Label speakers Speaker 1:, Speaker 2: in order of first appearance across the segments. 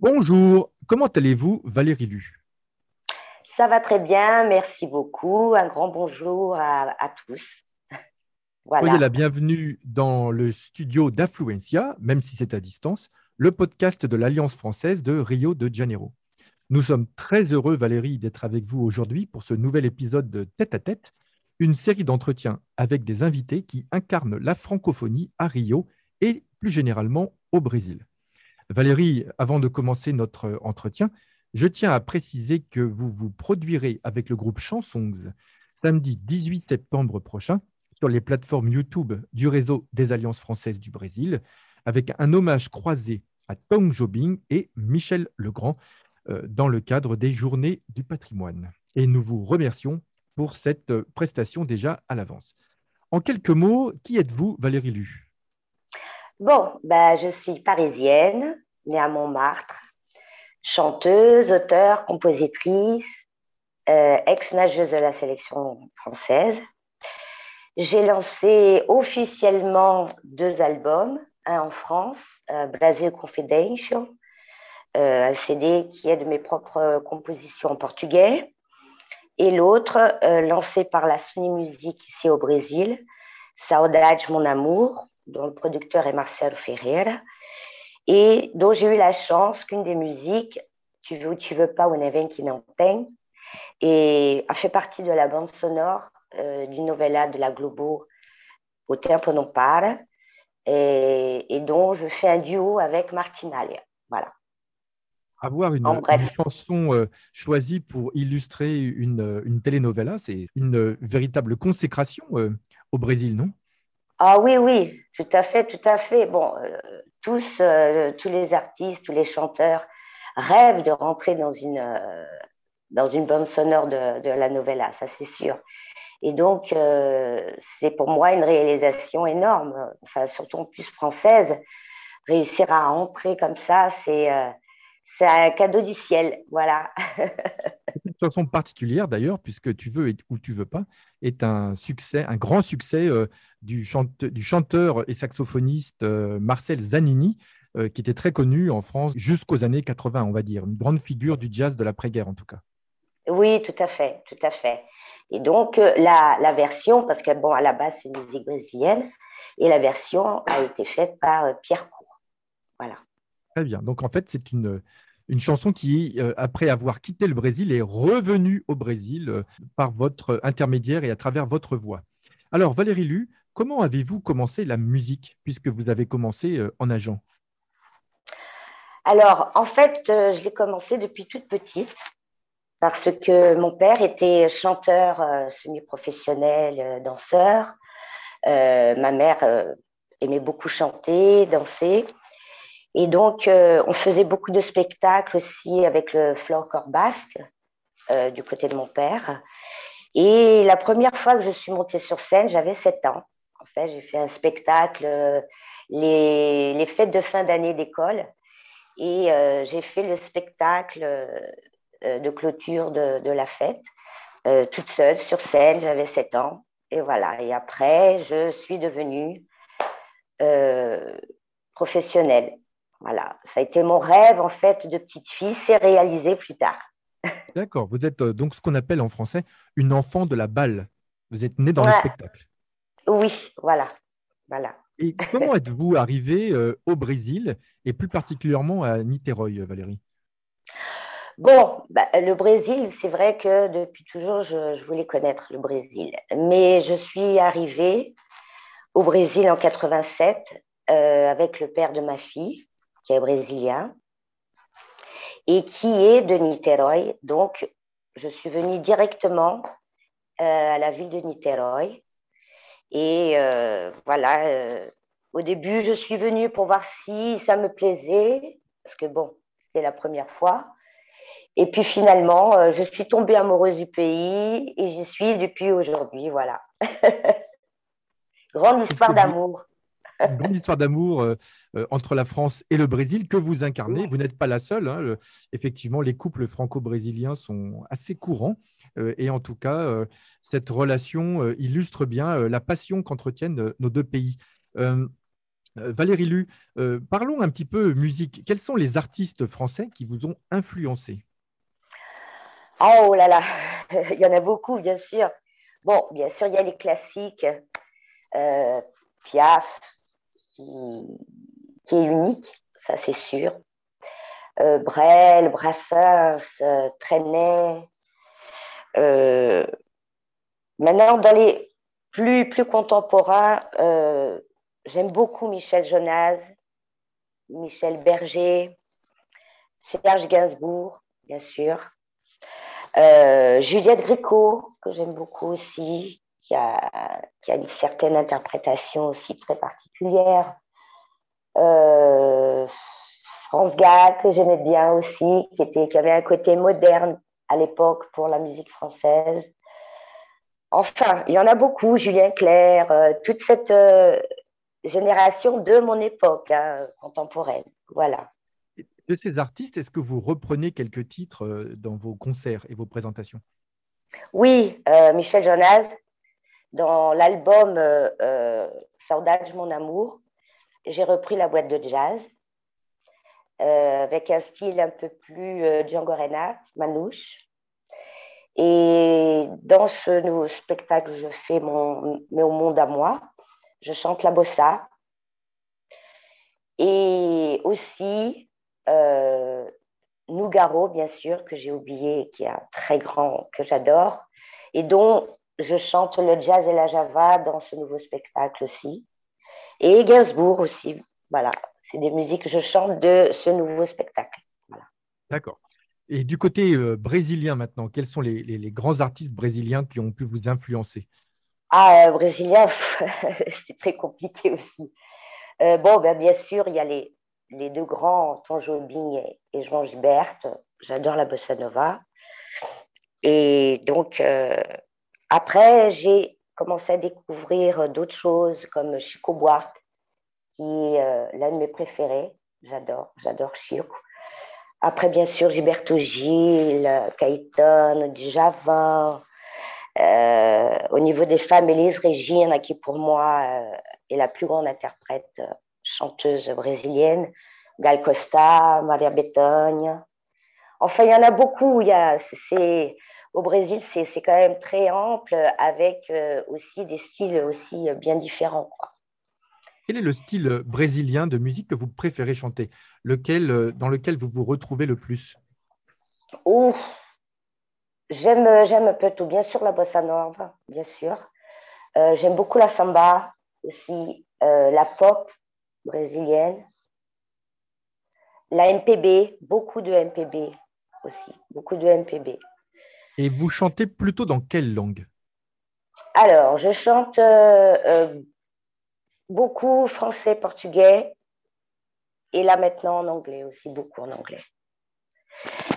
Speaker 1: Bonjour, comment allez-vous Valérie Lu?
Speaker 2: Ça va très bien, merci beaucoup. Un grand bonjour à, tous.
Speaker 1: Soyez la bienvenue dans le studio d'Affluencia, même si c'est à distance, le podcast de l'Alliance française de Rio de Janeiro. Nous sommes très heureux, Valérie, d'être avec vous aujourd'hui pour ce nouvel épisode de Tête à Tête, une série d'entretiens avec des invités qui incarnent la francophonie à Rio et plus généralement au Brésil. Valérie, avant de commencer notre entretien, je tiens à préciser que vous vous produirez avec le groupe Chansons samedi 18 septembre prochain sur les plateformes YouTube du réseau des Alliances françaises du Brésil, avec un hommage croisé à Tong Jobing et Michel Legrand euh, dans le cadre des Journées du patrimoine. Et nous vous remercions pour cette prestation déjà à l'avance. En quelques mots, qui êtes-vous, Valérie Lu?
Speaker 2: Bon, ben, je suis parisienne, née à Montmartre, chanteuse, auteure, compositrice, euh, ex-nageuse de la sélection française. J'ai lancé officiellement deux albums, un en France, euh, Brazil Confidential, euh, un CD qui est de mes propres compositions en portugais, et l'autre lancé par la Sony Music ici au Brésil, Saudade Mon Amour, dont le producteur est Marcelo Ferreira, et dont j'ai eu la chance qu'une des musiques, Tu veux ou tu veux pas, ou Neven qui n'en et a fait partie de la bande sonore euh, du novella de la Globo Au Tempo non para, et, et, dont je fais un duo avec Martinalia. Voilà.
Speaker 1: Avoir une, chanson euh, choisie pour illustrer une, une telenovela, c'est une véritable consécration euh, au Brésil, non?
Speaker 2: Ah oui, oui, tout à fait, tout à fait. Bon, euh, tous, euh, tous les artistes, tous les chanteurs rêvent de rentrer dans une, euh, dans une bande sonore de, de la novella, ça c'est sûr. Et donc, c'est pour moi une réalisation énorme, enfin, surtout en plus française. Réussir à rentrer comme ça, c'est c'est un cadeau du ciel, voilà.
Speaker 1: Chanson particulière d'ailleurs, puisque Tu veux ou tu veux pas, est un succès, un grand succès euh, du, du, chanteur et saxophoniste euh, Marcel Zanini, euh, qui était très connu en France jusqu'aux années 80, on va dire, une grande figure du jazz de l'après-guerre en tout cas.
Speaker 2: Oui, tout à fait, tout à fait. Et donc la, la version, parce que bon, à la base c'est une musique brésilienne, et la version a été faite par Pierre Cour. Voilà.
Speaker 1: Très bien. Donc en fait, c'est une, une chanson qui, euh, après avoir quitté le Brésil, est revenue au Brésil euh, par votre intermédiaire et à travers votre voix. Alors, Valérie Lu, comment avez-vous commencé la musique, puisque vous avez commencé euh, en agent
Speaker 2: Alors, en fait, je l'ai commencé depuis toute petite, parce que mon père était chanteur semi-professionnel, danseur. ma mère aimait beaucoup chanter, danser. Et donc, euh, on faisait beaucoup de spectacles aussi avec le corps basque euh, du côté de mon père. Et la première fois que je suis montée sur scène, j'avais 7 ans. En fait, j'ai fait un spectacle, euh, les, fêtes de fin d'année d'école. Et j'ai fait le spectacle de clôture de, de la fête, toute seule sur scène. J'avais 7 ans. Et voilà. Et après, je suis devenue professionnelle. Voilà, ça a été mon rêve en fait de petite fille, c'est réalisé plus tard.
Speaker 1: D'accord, vous êtes euh, donc ce qu'on appelle en français une enfant de la balle. Vous êtes née dans le spectacle.
Speaker 2: Oui, voilà, voilà.
Speaker 1: Et comment êtes-vous arrivée euh, au Brésil et plus particulièrement à Niterói, Valérie?
Speaker 2: Bon, bah, le Brésil, c'est vrai que depuis toujours, je, voulais connaître le Brésil. Mais je suis arrivée au Brésil en 87 euh, avec le père de ma fille qui est brésilien, et qui est de Niterói. Donc, je suis venue directement euh, à la ville de Niterói. Et euh, voilà, euh, au début, je suis venue pour voir si ça me plaisait, parce que bon, c'était la première fois. Et puis finalement, je suis tombée amoureuse du pays et j'y suis depuis aujourd'hui. Voilà. Grande histoire d'amour
Speaker 1: une grande histoire d'amour euh, euh, entre la France et le Brésil que vous incarnez. Vous n'êtes pas la seule. Hein, effectivement, les couples franco-brésiliens sont assez courants. Euh, et en tout cas, cette relation illustre bien la passion qu'entretiennent nos deux pays. Valérie Lu, parlons un petit peu musique. Quels sont les artistes français qui vous ont influencé?
Speaker 2: Oh là là, il y en a beaucoup, bien sûr. Bon, bien sûr, il y a les classiques. Piaf, qui, est unique, ça c'est sûr. Euh, Brel, Brassens, euh. Euh, maintenant, dans les plus, plus contemporains, euh, j'aime beaucoup Michel Jonas, Michel Berger, Serge Gainsbourg, bien sûr. Juliette Gréco, que j'aime beaucoup aussi, qui a, qui a, une certaine interprétation aussi très particulière. Euh, France Gall, que j'aimais bien aussi, qui, était, qui avait un côté moderne à l'époque pour la musique française. Enfin, il y en a beaucoup, Julien Clerc, euh, toute cette euh, génération de mon époque hein, contemporaine. Voilà.
Speaker 1: De ces artistes, est-ce que vous reprenez quelques titres euh, dans vos concerts et vos présentations?
Speaker 2: Oui, Michel Jonas, dans l'album Saudade mon amour, j'ai repris la boîte de jazz euh, avec un style un peu plus euh, Django Reinhardt, Manouche. Et dans ce nouveau spectacle, je fais mon au monde à moi. Je chante la bossa. Et aussi euh, Nougaro, bien sûr, que j'ai oublié, qui est un très grand, que j'adore, et dont je chante le jazz et la java dans ce nouveau spectacle aussi. Et Gainsbourg aussi. Voilà, c'est des musiques que je chante de ce nouveau spectacle.
Speaker 1: D'accord. Et du côté euh, brésilien maintenant, quels sont les, grands artistes brésiliens qui ont pu vous influencer?
Speaker 2: Ah, euh, brésilien, c'est très compliqué aussi. Euh, bon, ben, bien sûr, il y a les, les deux grands, Tom Jobim et, João Gilberto. J'adore la bossa nova. Et donc, après, j'ai commencé à découvrir d'autres choses comme Chico Buarque, qui est euh, l'un de mes préférés. J'adore, j'adore Chico. Après, bien sûr, Gilberto Gil, Caetano, Djavan. Euh, au niveau des femmes, Elise Regina, qui pour moi euh, est la plus grande interprète chanteuse brésilienne. Gal Costa, Maria Bethânia. Enfin, il y en a beaucoup. Il y a, c'est, au Brésil, c'est quand même très ample avec euh, aussi des styles aussi bien différents.
Speaker 1: Quel est le style brésilien de musique que vous préférez chanter? Lequel, euh, Dans lequel vous vous retrouvez le plus?
Speaker 2: J'aime un peu tout. Bien sûr, la bossa nova, bien sûr. Euh, j'aime beaucoup la samba, aussi la pop brésilienne. La MPB, beaucoup de MPB aussi, beaucoup de MPB.
Speaker 1: Et vous chantez plutôt dans quelle langue?
Speaker 2: Alors, je chante euh, euh, beaucoup français, portugais, et là maintenant en anglais aussi, beaucoup en anglais.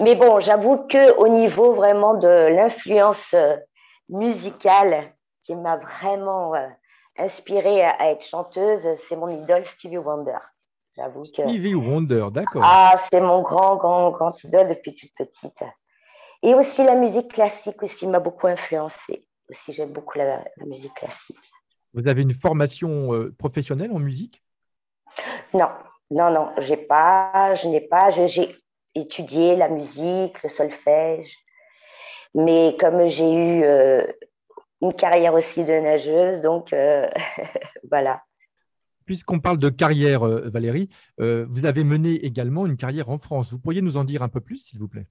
Speaker 2: Mais bon, j'avoue que au niveau vraiment de l'influence euh, musicale qui m'a vraiment inspirée à, être chanteuse, c'est mon idole Stevie Wonder.
Speaker 1: J'avoue Stevie Wonder, d'accord.
Speaker 2: Ah, c'est mon grand, grand, grand idole depuis toute petite. Et aussi la musique classique aussi m'a beaucoup influencée. Aussi, j'aime beaucoup la, musique classique.
Speaker 1: Vous avez une formation euh, professionnelle en musique?
Speaker 2: Non, non, non, j'ai pas, je n'ai pas. J'ai étudié la musique, le solfège, mais comme j'ai eu euh, une carrière aussi de nageuse, donc euh, voilà.
Speaker 1: Puisqu'on parle de carrière, Valérie, vous avez mené également une carrière en France. Vous pourriez nous en dire un peu plus, s'il vous plaît?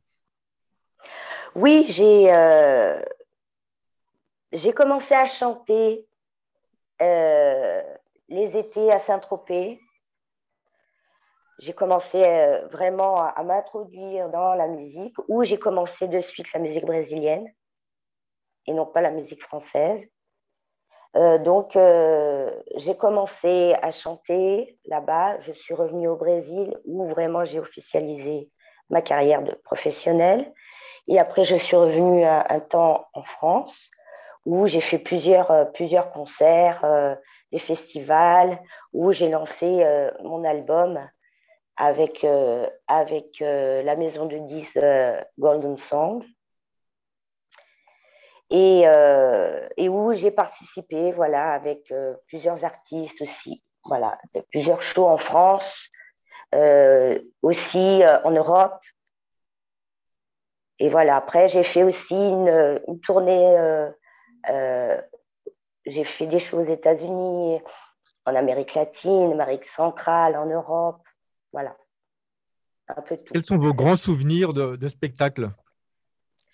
Speaker 2: Oui, j'ai euh, j'ai commencé à chanter euh, les étés à Saint-Tropez. J'ai commencé euh, vraiment à, m'introduire dans la musique, où j'ai commencé de suite la musique brésilienne et non pas la musique française. donc, j'ai commencé à chanter là-bas. Je suis revenue au Brésil où vraiment j'ai officialisé ma carrière de professionnelle. Et après, je suis revenue un, temps en France où j'ai fait plusieurs, euh, plusieurs concerts, euh, des festivals, où j'ai lancé euh, mon album avec, avec la maison de 10 Golden Song. Et, et où j'ai participé voilà, avec plusieurs artistes aussi Voilà, plusieurs shows en France, aussi en Europe. Et voilà, après, j'ai fait aussi une, tournée, j'ai fait des shows aux États-Unis, en Amérique latine, Amérique centrale, en Europe. Voilà.
Speaker 1: Un peu tout. Quels sont vos grands souvenirs de, de spectacles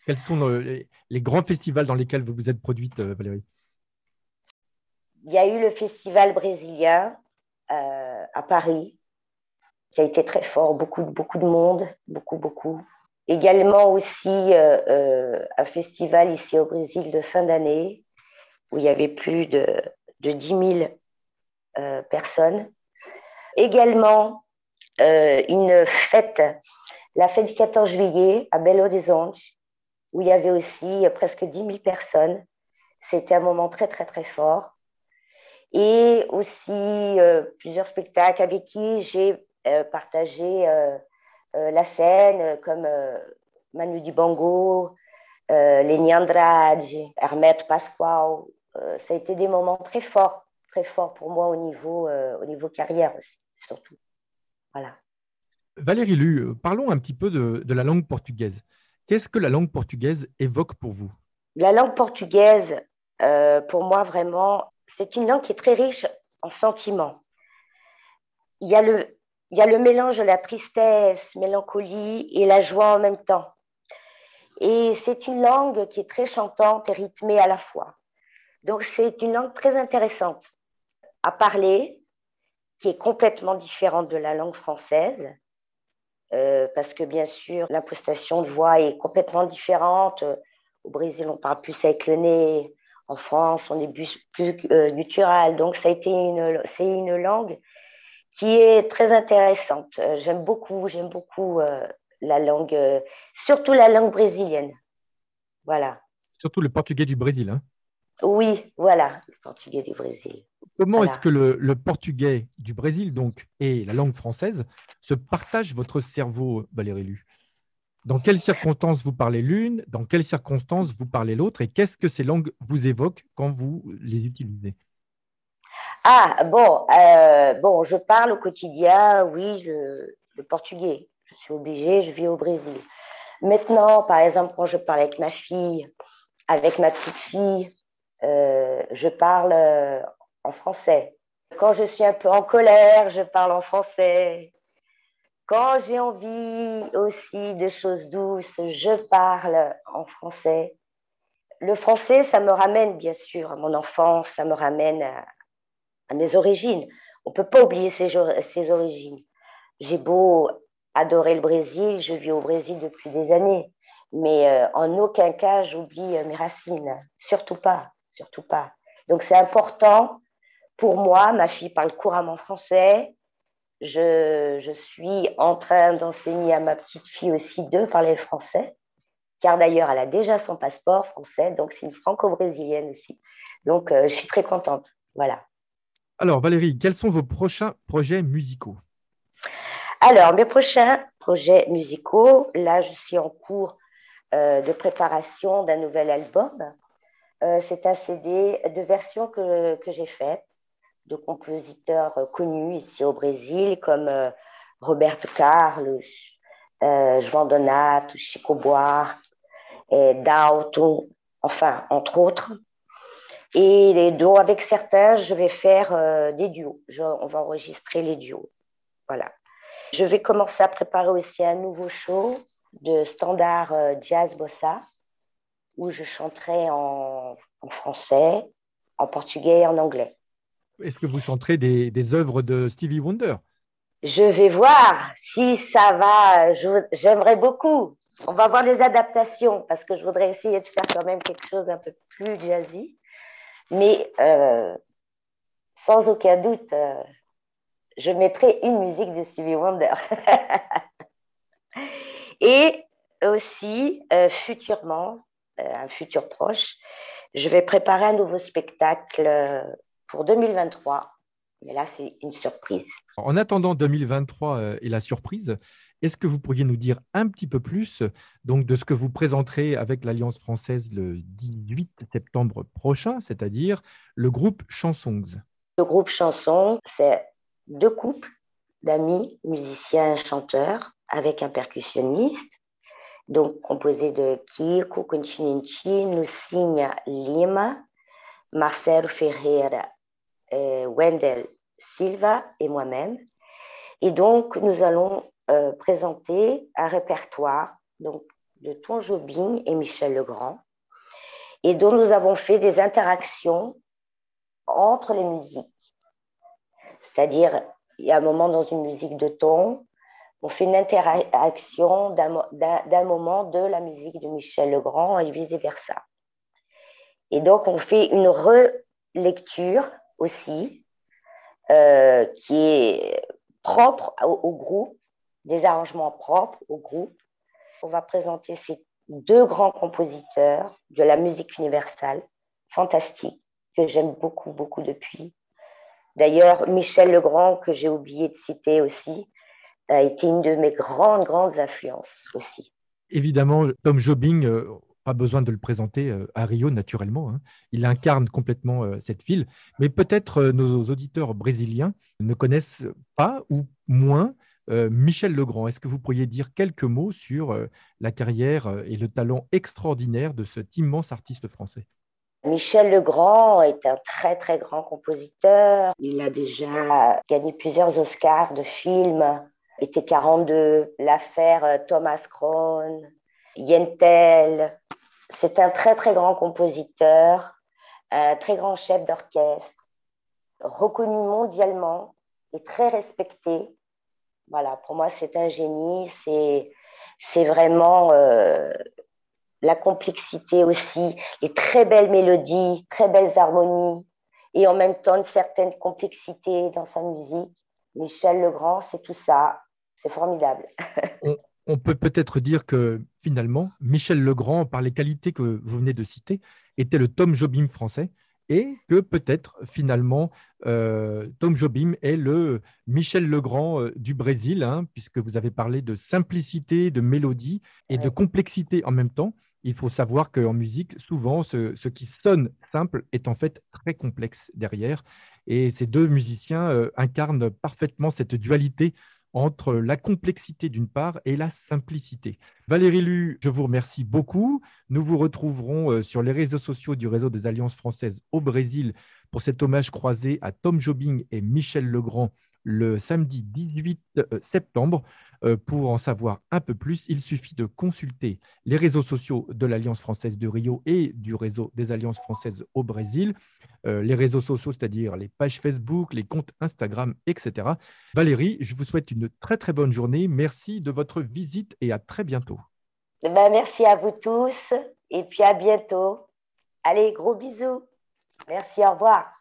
Speaker 1: Quels sont les, grands festivals dans lesquels vous vous êtes produite, euh, Valérie?
Speaker 2: Il y a eu le festival brésilien euh, à Paris, qui a été très fort, beaucoup, beaucoup de monde, beaucoup, beaucoup. Également aussi euh, un festival ici au Brésil de fin d'année, où il y avait plus de, de 10 000 euh, personnes. Également, euh, une fête, la fête du 14 juillet à Belo Horizonte, où il y avait aussi presque 10 000 personnes. C'était un moment très, très, très fort. Et aussi euh, plusieurs spectacles avec qui j'ai partagé la scène, comme Manu Dibango, Lenny Andrade, Hermette Pascoal. ça a été des moments très forts très fort pour moi au niveau, euh, au niveau carrière aussi, surtout. Voilà.
Speaker 1: Valérie Lu, euh, parlons un petit peu de, de la langue portugaise. Qu'est-ce que la langue portugaise évoque pour vous?
Speaker 2: La langue portugaise, euh, pour moi, vraiment, c'est une langue qui est très riche en sentiments. Il y a le, il y a le mélange de la tristesse, mélancolie et la joie en même temps. Et c'est une langue qui est très chantante et rythmée à la fois. Donc c'est une langue très intéressante à parler, qui est complètement différente de la langue française, euh, parce que bien sûr, l'impostation de voix est complètement différente. Au Brésil, on parle plus avec le nez. En France, on est plus, euh, guttural. Donc, ça a été une, c'est une langue qui est très intéressante. Euh, j'aime beaucoup, j'aime beaucoup la langue, surtout la langue brésilienne. Voilà.
Speaker 1: Surtout le portugais du Brésil. Hein
Speaker 2: oui, voilà, le portugais du Brésil.
Speaker 1: Comment est-ce que le, portugais du Brésil donc et la langue française se partagent votre cerveau, Valérie Lu? Dans quelles circonstances vous parlez l'une Dans quelles circonstances vous parlez l'autre Et qu'est-ce que ces langues vous évoquent quand vous les utilisez?
Speaker 2: Ah, bon, euh, bon, je parle au quotidien, oui, le, portugais. Je suis obligée, je vis au Brésil. Maintenant, par exemple, quand je parle avec ma fille, avec ma petite fille, euh, je parle euh, en français. Quand je suis un peu en colère, je parle en français. Quand j'ai envie aussi de choses douces, je parle en français. Le français, ça me ramène bien sûr à mon enfance, ça me ramène à, mes origines. On ne peut pas oublier ces origines. J'ai beau adorer le Brésil, je vis au Brésil depuis des années, mais euh, en aucun cas j'oublie mes racines, surtout pas surtout pas. Donc c'est important pour moi, ma fille parle couramment français. Je, je suis en train d'enseigner à ma petite fille aussi de parler le français, car d'ailleurs elle a déjà son passeport français, donc c'est une franco-brésilienne aussi. Donc euh, je suis très contente. Voilà.
Speaker 1: Alors Valérie, quels sont vos prochains projets musicaux?
Speaker 2: Alors mes prochains projets musicaux, là je suis en cours euh, de préparation d'un nouvel album euh, c'est un CD de versions que, que j'ai faites de compositeurs connus ici au Brésil comme euh, Roberto Carlos, euh, João Donato, Chico Buarque, et enfin, entre autres. Et les duos, avec certains, je vais faire des duos. on va enregistrer les duos. Voilà. Je vais commencer à préparer aussi un nouveau show de standard jazz bossa où je chanterai en, français, en portugais et en anglais.
Speaker 1: Est-ce que vous chanterez des, des œuvres de Stevie Wonder?
Speaker 2: Je vais voir si ça va. J'aimerais beaucoup. On va voir les adaptations parce que je voudrais essayer de faire quand même quelque chose un peu plus jazzy. Mais euh, sans aucun doute, euh, je mettrai une musique de Stevie Wonder. et aussi, euh, futurement, euh, un futur proche. Je vais préparer un nouveau spectacle pour 2023. Mais là, c'est une surprise.
Speaker 1: En attendant 2023 euh, et la surprise, est-ce que vous pourriez nous dire un petit peu plus donc, de ce que vous présenterez avec l'Alliance française le 18 septembre prochain, c'est-à-dire le groupe Chansons?
Speaker 2: Le groupe Chanson, c'est deux couples d'amis, musiciens, chanteurs, avec un percussionniste, donc composé de Kiko Continenti, Nucinha Lima, Marcelo Ferreira, euh, Wendel Silva et moi-même. Et donc, nous allons euh, présenter un répertoire donc, de Ton Jobim et Michel Legrand, et dont nous avons fait des interactions entre les musiques. C'est-à-dire, il y a un moment dans une musique de ton, on fait une interaction d'un moment de la musique de Michel Legrand et vice-versa. Et donc, on fait une relecture aussi, euh, qui est propre au, groupe, des arrangements propres au groupe. On va présenter ces deux grands compositeurs de la musique universelle, fantastiques, que j'aime beaucoup, beaucoup depuis. D'ailleurs, Michel Legrand, que j'ai oublié de citer aussi, a été une de mes grandes, grandes influences aussi.
Speaker 1: Évidemment, Tom Jobing, euh, pas besoin de le présenter euh, à Rio naturellement. Hein. Il incarne complètement euh, cette ville. Mais peut-être nos auditeurs brésiliens ne connaissent pas ou moins Michel Legrand. Est-ce que vous pourriez dire quelques mots sur la carrière et le talent extraordinaire de cet immense artiste français?
Speaker 2: Michel Legrand est un très très grand compositeur. Il a déjà gagné plusieurs Oscars de films. Été 42, l'affaire euh, Thomas Crown, Yentel. C'est un très très grand compositeur, un très grand chef d'orchestre, reconnu mondialement et très respecté. Voilà, pour moi c'est un génie, c'est c'est vraiment euh, la complexité aussi, les très belles mélodies, très belles harmonies, et en même temps une certaine complexité dans sa musique. Michel Legrand, c'est tout ça. C'est formidable.
Speaker 1: on, peut peut-être dire que finalement, Michel Legrand, par les qualités que vous venez de citer, était le Tom Jobim français et que peut-être finalement euh, Tom Jobim est le Michel Legrand euh, du Brésil, hein, puisque vous avez parlé de simplicité, de mélodie et de complexité en même temps il faut savoir qu'en musique, souvent, ce, qui sonne simple est en fait très complexe derrière. Et ces deux musiciens euh, incarnent parfaitement cette dualité entre la complexité d'une part et la simplicité. Valérie Lu, je vous remercie beaucoup. Nous vous retrouverons euh, sur les réseaux sociaux du réseau des Alliances françaises au Brésil pour cet hommage croisé à Tom Jobing et Michel Legrand le samedi 18 euh, septembre. Euh, pour en savoir un peu plus, il suffit de consulter les réseaux sociaux de l'Alliance française de Rio et du réseau des Alliances françaises au Brésil. Euh, les réseaux sociaux, c'est-à-dire les pages Facebook, les comptes Instagram, etc. Valérie, je vous souhaite une très très bonne journée. Merci de votre visite et à très bientôt.
Speaker 2: Eh ben, merci à vous tous et puis à bientôt. Allez, gros bisous. Merci, au revoir.